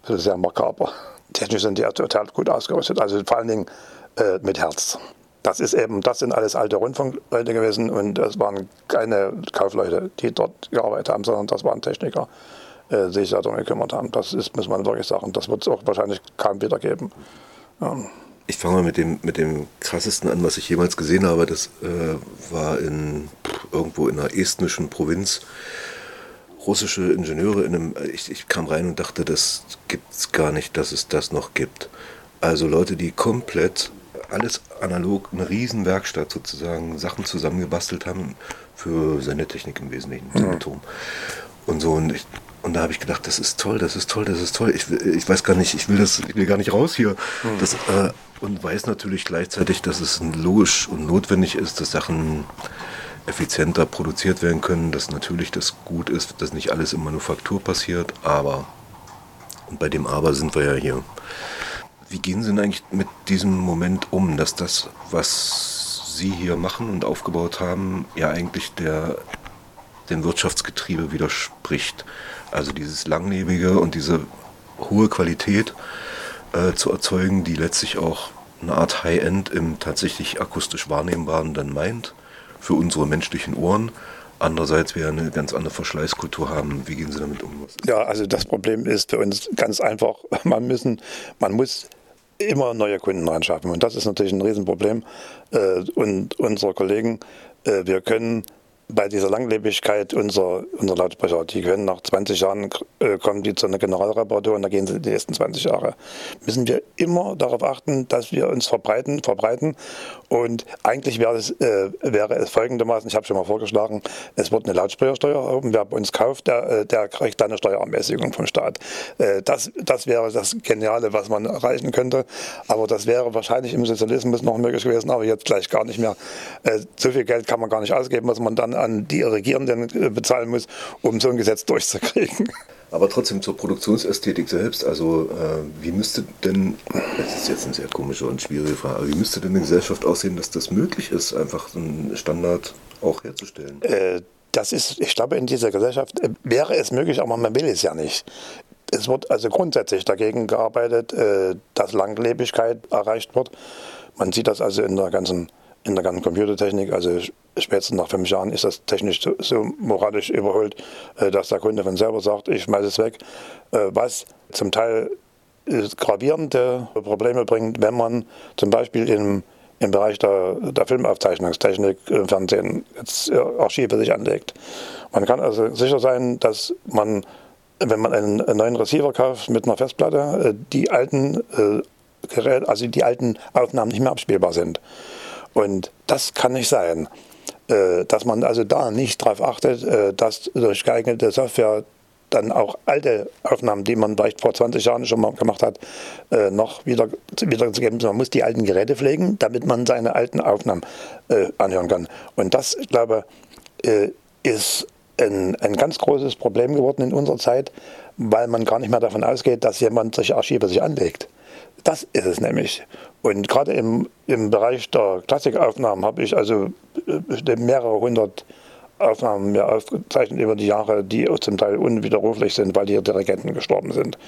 bisschen sehr makaber. Technisch sind die total gut ausgerüstet, also vor allen Dingen äh, mit Herz. Das ist eben, das sind alles alte Rundfunkleute gewesen und das waren keine Kaufleute, die dort gearbeitet haben, sondern das waren Techniker äh, sich darum gekümmert haben. Das ist, muss man wirklich sagen. Das wird es auch wahrscheinlich kaum wieder geben. Ja. Ich fange mal mit dem, mit dem krassesten an, was ich jemals gesehen habe. Das äh, war in, irgendwo in einer estnischen Provinz. Russische Ingenieure in einem. Ich, ich kam rein und dachte, das gibt es gar nicht, dass es das noch gibt. Also Leute, die komplett alles analog, eine Riesenwerkstatt sozusagen, Sachen zusammengebastelt haben für Sendetechnik im Wesentlichen, mhm. Und so. Und ich, und da habe ich gedacht, das ist toll, das ist toll, das ist toll. Ich, ich weiß gar nicht, ich will das, ich will gar nicht raus hier. Mhm. Das, äh, und weiß natürlich gleichzeitig, dass es logisch und notwendig ist, dass Sachen effizienter produziert werden können, dass natürlich das gut ist, dass nicht alles in Manufaktur passiert, aber und bei dem Aber sind wir ja hier. Wie gehen Sie denn eigentlich mit diesem Moment um, dass das, was Sie hier machen und aufgebaut haben, ja eigentlich der, dem Wirtschaftsgetriebe widerspricht? Also dieses langlebige und diese hohe Qualität äh, zu erzeugen, die letztlich auch eine Art High-End im tatsächlich akustisch Wahrnehmbaren dann meint, für unsere menschlichen Ohren. Andererseits wir eine ganz andere Verschleißkultur haben. Wie gehen Sie damit um? Ja, also das Problem ist für uns ganz einfach, *laughs* man, müssen, man muss immer neue Kunden reinschaffen. Und das ist natürlich ein Riesenproblem. Äh, und unsere Kollegen, äh, wir können bei dieser Langlebigkeit unserer, unserer Lautsprecher, die können nach 20 Jahren, äh, kommen die zu einer Generalreparatur und da gehen sie die nächsten 20 Jahre. Müssen wir immer darauf achten, dass wir uns verbreiten, verbreiten und eigentlich wäre es, äh, wäre es folgendermaßen, ich habe schon mal vorgeschlagen, es wird eine Lautsprechersteuer erhoben, wer bei uns kauft, der, äh, der kriegt dann eine Steuerermäßigung vom Staat. Äh, das, das wäre das Geniale, was man erreichen könnte, aber das wäre wahrscheinlich im Sozialismus noch möglich gewesen, aber jetzt gleich gar nicht mehr. Äh, so viel Geld kann man gar nicht ausgeben, was man dann an die Regierenden äh, bezahlen muss, um so ein Gesetz durchzukriegen. Aber trotzdem zur Produktionsästhetik selbst, also äh, wie müsste denn, das ist jetzt eine sehr komische und schwierige Frage, aber wie müsste denn eine Gesellschaft aussehen, dass das möglich ist, einfach so einen Standard auch herzustellen? Äh, das ist, ich glaube, in dieser Gesellschaft äh, wäre es möglich, aber man will es ja nicht. Es wird also grundsätzlich dagegen gearbeitet, äh, dass Langlebigkeit erreicht wird. Man sieht das also in der ganzen in der ganzen Computertechnik, also spätestens nach fünf Jahren ist das technisch so, moralisch überholt, äh, dass der Kunde von selber sagt, ich schmeiße es weg, äh, was zum Teil äh, gravierende Probleme bringt, wenn man zum Beispiel im, im Bereich der, der Filmaufzeichnungstechnik im Fernsehen jetzt Archive sich anlegt. Man kann also sicher sein, dass man, wenn man einen, neuen Receiver kauft mit einer Festplatte, die alten also die alten Aufnahmen nicht mehr abspielbar sind. Und das kann nicht sein. Äh, dass man also da nicht darauf achtet, äh, dass durch geeignete Software dann auch alte Aufnahmen, die man vielleicht vor 20 Jahren schon mal gemacht hat, äh, noch wieder, wieder zu geben. Man muss die alten Geräte pflegen, damit man seine alten Aufnahmen anhören kann. Und das, ich glaube, ist ein, ein ganz großes Problem geworden in unserer Zeit, weil man gar nicht mehr davon ausgeht, dass jemand solche Archive sich anlegt. Das ist es nämlich. Und gerade im, im Bereich der Klassikaufnahmen habe ich also äh, mehrere hundert Aufnahmen mir aufgezeichnet über die Jahre, die zum Teil unwiderruflich sind, weil die Dirigenten gestorben sind.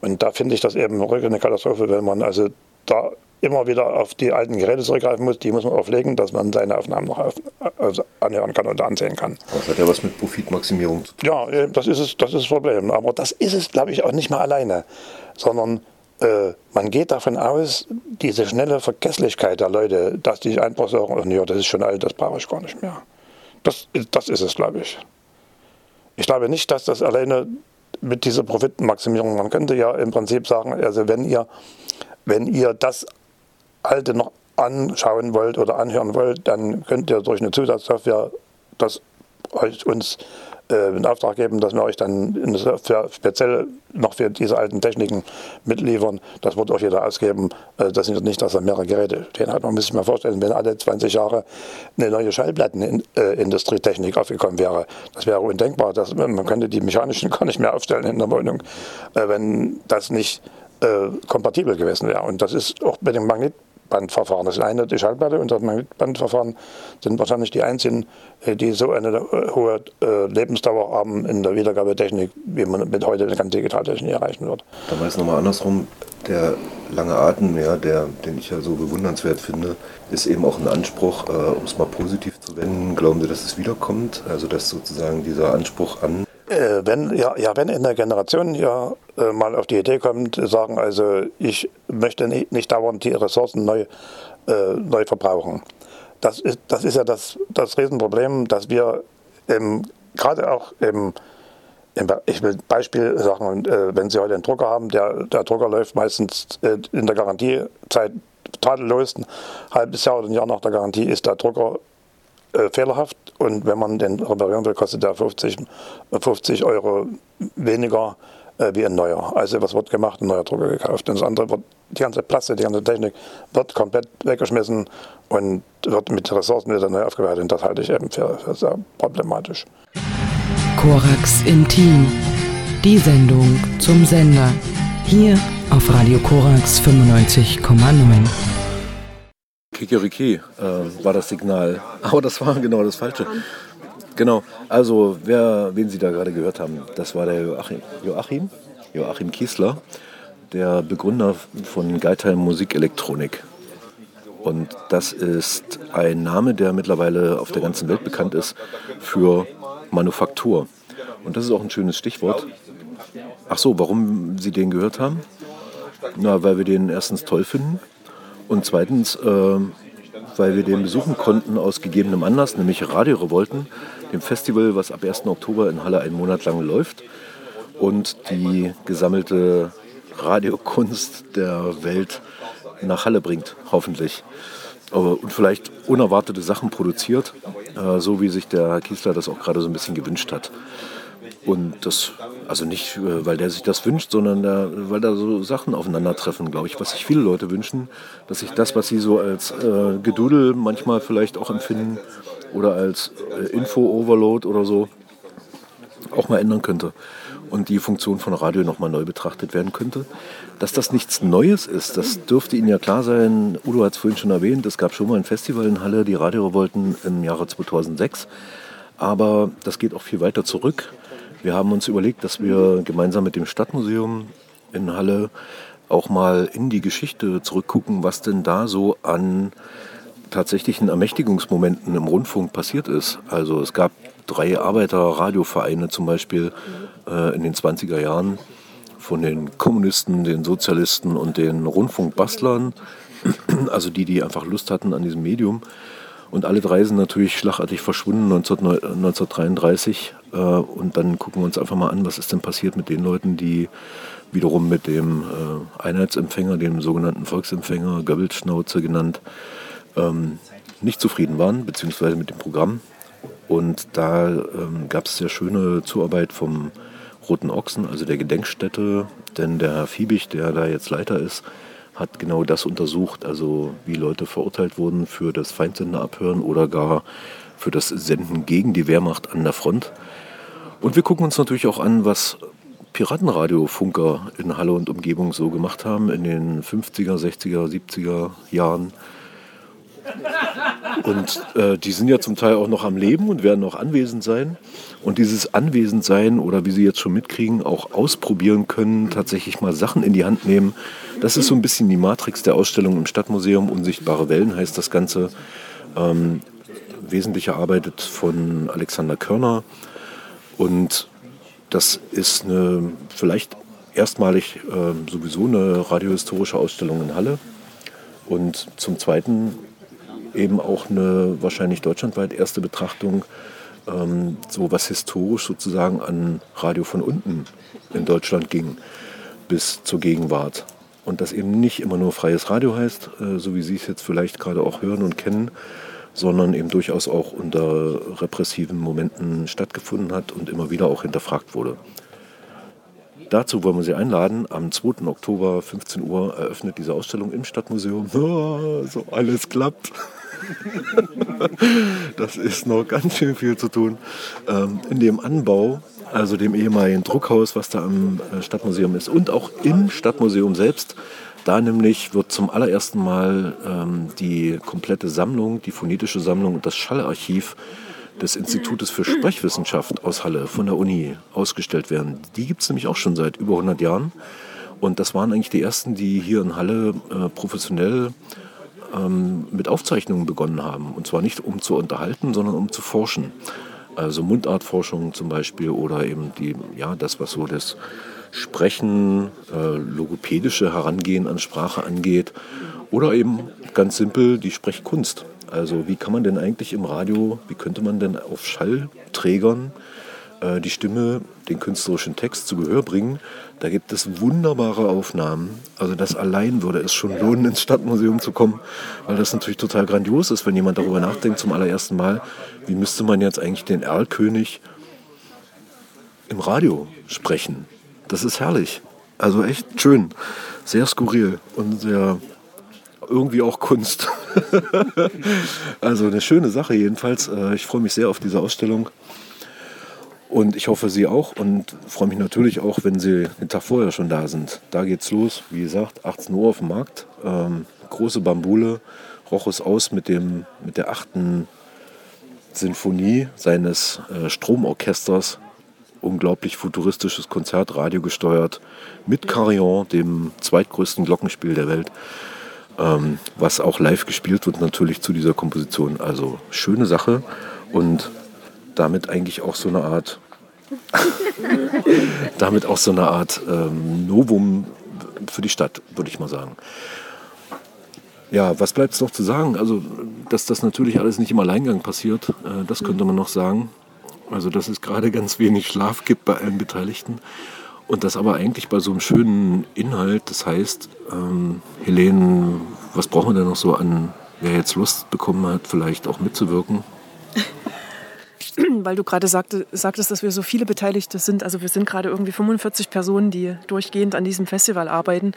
Und da finde ich das eben wirklich eine Katastrophe, wenn man also da immer wieder auf die alten Geräte zurückgreifen muss. Die muss man auflegen, dass man seine Aufnahmen noch auf, also anhören kann und ansehen kann. Das hat ja was mit Profitmaximierung zu tun. Ja, äh, das ist, es, das ist das Problem. Aber das ist es, glaube ich, auch nicht mal alleine, sondern äh, man geht davon aus, diese schnelle Vergesslichkeit der Leute, dass die einfach sagen, ja, das ist schon alt, das brauche ich gar nicht mehr. Das, das ist es, glaube ich. Ich glaube nicht, dass das alleine mit dieser Profitmaximierung, man könnte ja im Prinzip sagen, also wenn ihr, wenn ihr das Alte noch anschauen wollt oder anhören wollt, dann könnt ihr durch eine Zusatzsoftware das euch uns in Auftrag geben, dass wir euch dann speziell noch für diese alten Techniken mitliefern. Das wird auch jeder ausgeben. Äh, das sind nicht, dass er mehrere Geräte stehen hat. Man muss sich mal vorstellen, wenn alle 20 Jahre eine neue Schallplattenindustrietechnik aufgekommen wäre, das wäre undenkbar. Das, man könnte die mechanischen *laughs* gar nicht mehr aufstellen in der Wohnung, äh, wenn das nicht äh, kompatibel gewesen wäre. Und das ist auch mit dem Magnet Bandverfahren. Das eine die Schallplatte und das Magnetbandverfahren sind wahrscheinlich die einzigen, äh, die so eine äh, hohe äh, Lebensdauer haben in der Wiedergabetechnik, wie man mit heute eine ganze Digitaltechnik erreichen wird. Da war es nochmal andersrum. Der lange Atem, ja, der, den ich ja so bewundernswert finde, ist eben auch ein Anspruch, äh, um es mal positiv zu wenden. Glauben Sie, dass es wiederkommt? Also dass sozusagen dieser Anspruch an Äh, wenn, ja, ja, wenn eine Generation ja äh, mal auf die Idee kommt, sagen, also ich möchte nicht, nicht dauernd die Ressourcen neu, äh, neu verbrauchen. Das ist, das ist ja das, das Riesenproblem, dass wir gerade auch im, im, ich will Beispiel sagen, äh, wenn Sie heute einen Drucker haben, der, der Drucker läuft meistens äh, in der Garantiezeit tadellos, ein halbes Jahr oder ein Jahr nach der Garantie ist der Drucker äh, fehlerhaft und wenn man den reparieren will, kostet der 50, 50 Euro weniger äh, wie ein neuer. Also was wird gemacht? Ein neuer Drucker gekauft. Und das andere wird, die ganze Plastik, die ganze Technik wird komplett weggeschmissen und wird mit Ressourcen wieder neu aufgewertet. Und das halte ich eben für, für sehr problematisch. Korax Intim. Die Sendung zum Sender. Hier auf Radio Korax 95,9. Kikeriki äh, war das Signal. *laughs* Aber das war genau das Falsche. Genau, also wer, wen Sie da gerade gehört haben, das war der Joachim, Joachim, Joachim Kiesler, der Begründer von Geithheim Musikelektronik. Und das ist ein Name, der mittlerweile auf der ganzen Welt bekannt ist für Manufaktur. Und das ist auch ein schönes Stichwort. Ach so, warum Sie den gehört haben? Na, weil wir den erstens toll finden und zweitens, äh, weil wir den besuchen konnten aus gegebenem Anlass, nämlich Radio Revolten, dem Festival, was ab 1. Oktober in Halle einen Monat lang läuft und die gesammelte Radiokunst der Welt nach Halle bringt, hoffentlich. Und vielleicht unerwartete Sachen produziert, äh, so wie sich der Herr Kiesler das auch gerade so ein bisschen gewünscht hat. Und das, also nicht, äh, weil der sich das wünscht, sondern der, weil da so Sachen aufeinandertreffen, glaube ich, was sich viele Leute wünschen, dass sich das, was sie so als äh, Gedudel manchmal vielleicht auch empfinden oder als äh, Info-Overload oder so, auch mal ändern könnte. Und die Funktion von Radio nochmal neu betrachtet werden könnte. Dass das nichts Neues ist, das dürfte Ihnen ja klar sein. Udo hat es vorhin schon erwähnt, es gab schon mal ein Festival in Halle, die Radiorevolten im Jahre 2006. Aber das geht auch viel weiter zurück. Wir haben uns überlegt, dass wir gemeinsam mit dem Stadtmuseum in Halle auch mal in die Geschichte zurückgucken, was denn da so an tatsächlichen Ermächtigungsmomenten im Rundfunk passiert ist. Also es gab drei Arbeiterradiovereine zum Beispiel äh, in den 20er Jahren von den Kommunisten, den Sozialisten und den Rundfunkbastlern, *clears throat* also die, die einfach Lust hatten an diesem Medium. Und alle drei sind natürlich schlagartig verschwunden 1933. Äh, und dann gucken wir uns einfach mal an, was ist denn passiert mit den Leuten, die wiederum mit dem äh, Einheitsempfänger, dem sogenannten Volksempfänger, Goebbels-Schnauze genannt, ähm, nicht zufrieden waren, beziehungsweise mit dem Programm. Und da ähm, gab es sehr schöne Zuarbeit vom Roten Ochsen, also der Gedenkstätte, denn der Herr Fiebig, der da jetzt Leiter ist, hat genau das untersucht, also wie Leute verurteilt wurden für das Feindsenderabhören oder gar für das Senden gegen die Wehrmacht an der Front. Und wir gucken uns natürlich auch an, was Piratenradiofunker in Halle und Umgebung so gemacht haben in den 50er, 60er, 70er Jahren. Und äh, die sind ja zum Teil auch noch am Leben und werden noch anwesend sein. Und dieses Anwesendsein oder wie Sie jetzt schon mitkriegen, auch ausprobieren können, tatsächlich mal Sachen in die Hand nehmen. Das ist so ein bisschen die Matrix der Ausstellung im Stadtmuseum. Unsichtbare Wellen heißt das Ganze. Ähm, wesentlich erarbeitet von Alexander Körner. Und das ist eine, vielleicht erstmalig äh, sowieso eine radiohistorische Ausstellung in Halle. Und zum Zweiten eben auch eine wahrscheinlich deutschlandweit erste Betrachtung, ähm, so was historisch sozusagen an Radio von unten in Deutschland ging bis zur Gegenwart. Und das eben nicht immer nur freies Radio heißt, äh, so wie Sie es jetzt vielleicht gerade auch hören und kennen, sondern eben durchaus auch unter repressiven Momenten stattgefunden hat und immer wieder auch hinterfragt wurde. Dazu wollen wir Sie einladen. Am 2. Oktober 15 Uhr eröffnet diese Ausstellung im Stadtmuseum. Oh, *laughs* so alles klappt. *laughs* das ist noch ganz schön viel zu tun. Ähm, in dem Anbau, also dem ehemaligen Druckhaus, was da am äh, Stadtmuseum ist, und auch im Stadtmuseum selbst, da nämlich wird zum allerersten Mal ähm, die komplette Sammlung, die phonetische Sammlung und das Schallarchiv des Institutes für Sprechwissenschaft aus Halle von der Uni ausgestellt werden. Die gibt es nämlich auch schon seit über 100 Jahren. Und das waren eigentlich die ersten, die hier in Halle äh, professionell ähm, mit Aufzeichnungen begonnen haben. Und zwar nicht um zu unterhalten, sondern um zu forschen. Also Mundartforschung zum Beispiel oder eben die, ja, das, was so das Sprechen, äh, logopädische Herangehen an Sprache angeht. Oder eben ganz simpel die Sprechkunst. Also wie kann man denn eigentlich im Radio, wie könnte man denn auf Schallträgern äh, die Stimme, den künstlerischen Text zu Gehör bringen? Da gibt es wunderbare Aufnahmen. Also das allein würde es schon lohnen, ins Stadtmuseum zu kommen, weil das natürlich total grandios ist, wenn jemand darüber nachdenkt zum allerersten Mal, wie müsste man jetzt eigentlich den Erlkönig im Radio sprechen. Das ist herrlich. Also echt schön. Sehr skurril und sehr irgendwie auch Kunst. *laughs* also eine schöne Sache jedenfalls. Äh, ich freue mich sehr auf diese Ausstellung. Und ich hoffe, Sie auch und freue mich natürlich auch, wenn Sie den Tag vorher schon da sind. Da geht's los, wie gesagt, 18 Uhr auf dem Markt. Ähm, große Bambule, Rochus aus mit, dem, mit der achten Sinfonie seines äh, Stromorchesters. Unglaublich futuristisches Konzert, radiogesteuert, mit Carillon, dem zweitgrößten Glockenspiel der Welt, ähm, was auch live gespielt wird, natürlich zu dieser Komposition. Also schöne Sache und damit eigentlich auch so eine Art, *laughs* damit auch so eine Art ähm, Novum für die Stadt, würde ich mal sagen. Ja, was bleibt es noch zu sagen? Also, dass das natürlich alles nicht im Alleingang passiert, äh, das könnte man noch sagen. Also, dass es gerade ganz wenig Schlaf gibt bei allen Beteiligten. Und das aber eigentlich bei so einem schönen Inhalt, das heißt, ähm, Helene, was brauchen wir denn noch so an, wer jetzt Lust bekommen hat, vielleicht auch mitzuwirken? *clears throat* Weil du gerade sagte, sagtest, dass wir so viele Beteiligte sind. Also wir sind gerade irgendwie 45 Personen, die durchgehend an diesem Festival arbeiten.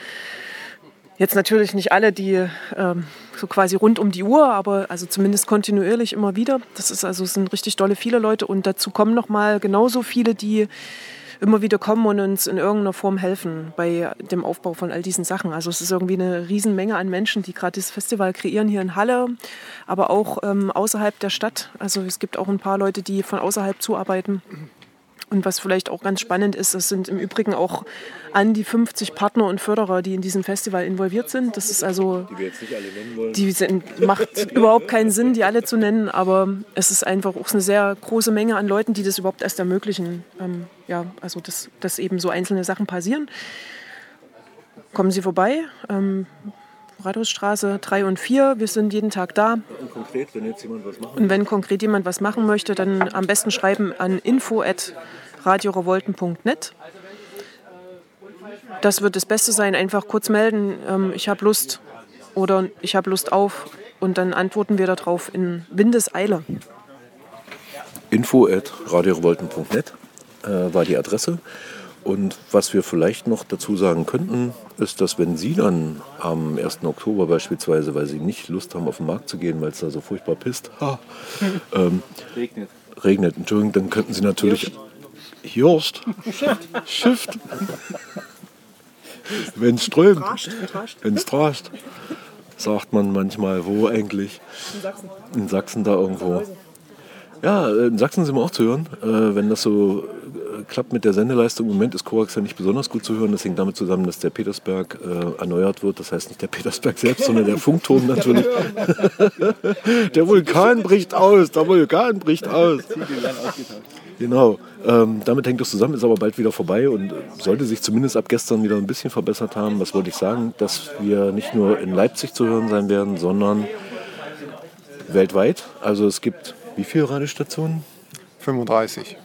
Jetzt natürlich nicht alle, die ähm, so quasi rund um die Uhr, aber also zumindest kontinuierlich immer wieder. Das ist also sind richtig dolle viele Leute und dazu kommen noch mal genauso viele, die immer wieder kommen und uns in irgendeiner Form helfen bei dem Aufbau von all diesen Sachen. Also es ist irgendwie eine Riesenmenge an Menschen, die gerade das Festival kreieren hier in Halle, aber auch ähm, außerhalb der Stadt. Also es gibt auch ein paar Leute, die von außerhalb zuarbeiten. Und was vielleicht auch ganz spannend ist, es sind im Übrigen auch an die 50 Partner und Förderer, die in diesem Festival involviert sind. Das ist also, die wir jetzt nicht alle nennen wollen. Die sind, macht überhaupt keinen Sinn, die alle zu nennen, aber es ist einfach auch eine sehr große Menge an Leuten, die das überhaupt erst ermöglichen. Ähm, ja, also dass, dass eben so einzelne Sachen passieren. Kommen Sie vorbei. Ähm, Rathausstraße 3 und 4. Wir sind jeden Tag da. Und konkret, wenn jetzt jemand was machen Und wenn konkret jemand was machen möchte, dann am besten schreiben an info.radiorevolten.net. Das wird das Beste sein. Einfach kurz melden, ähm, ich habe Lust oder ich habe Lust auf. Und dann antworten wir darauf in Windeseile. info at radiorevolten.net äh, war die Adresse. Und was wir vielleicht noch dazu sagen könnten, ist, dass wenn Sie dann am 1. Oktober beispielsweise, weil Sie nicht Lust haben, auf den Markt zu gehen, weil es da so furchtbar pisst, ha, ähm, Regnet. regnet, Entschuldigung, dann könnten Sie natürlich... Hirst. Shift. Wenn es strömt. Wenn es trascht. Sagt man manchmal, wo eigentlich? In Sachsen. In Sachsen da irgendwo. Ja, in Sachsen sind wir auch zu hören. Äh, wenn das so äh, klappt mit der Sendeleistung, im Moment ist Korax ja nicht besonders gut zu hören. Das hängt damit zusammen, dass der Petersberg äh, erneuert wird. Das heißt nicht der Petersberg selbst, sondern der Funkturm natürlich. *laughs* der Vulkan bricht aus, der Vulkan bricht aus. Genau, ähm, damit hängt das zusammen, ist aber bald wieder vorbei und äh, sollte sich zumindest ab gestern wieder ein bisschen verbessert haben. Was wollte ich sagen? Dass wir nicht nur in Leipzig zu hören sein werden, sondern weltweit. Also es gibt wie viele Radiostationen? 35.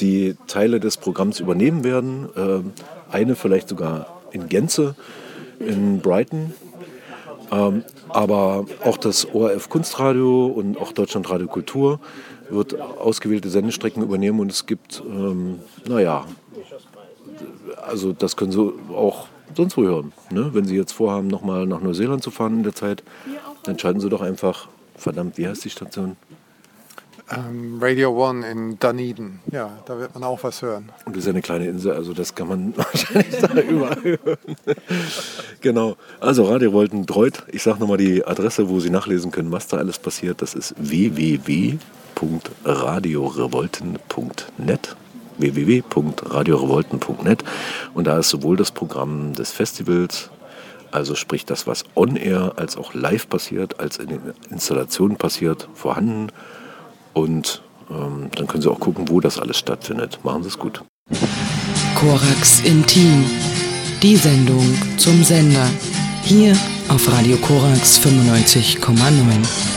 die Teile des Programms übernehmen werden. Ähm, eine vielleicht sogar in Gänze in Brighton. Ähm, aber auch das ORF Kunstradio und auch Deutschland Radio Kultur wird ausgewählte Sendestrecken übernehmen und es gibt, ähm, naja, also das können Sie auch sonst wo hören. Ne? Wenn Sie jetzt vorhaben, nochmal nach Neuseeland zu fahren in der Zeit, dann schalten Sie doch einfach, verdammt, wie heißt die Station? Ähm, Radio One in Dunedin. Ja, da wird man auch was hören. Und das ist ja eine kleine Insel, also das kann man *laughs* wahrscheinlich da überall hören. genau. Also Radio Revolten Treut. Ich sage nochmal die Adresse, wo Sie nachlesen können, was da alles passiert. Das ist www.radiorevolten.net www.radiorevolten.net und da ist sowohl das Programm des Festivals, also sprich das, was on-air als auch live passiert, als in den Installationen passiert, vorhanden und ähm, dann können Sie auch gucken, wo das alles stattfindet. Machen Sie es gut. Korax Intim. Die Sendung zum Sender. Hier auf Radio Korax 95,9.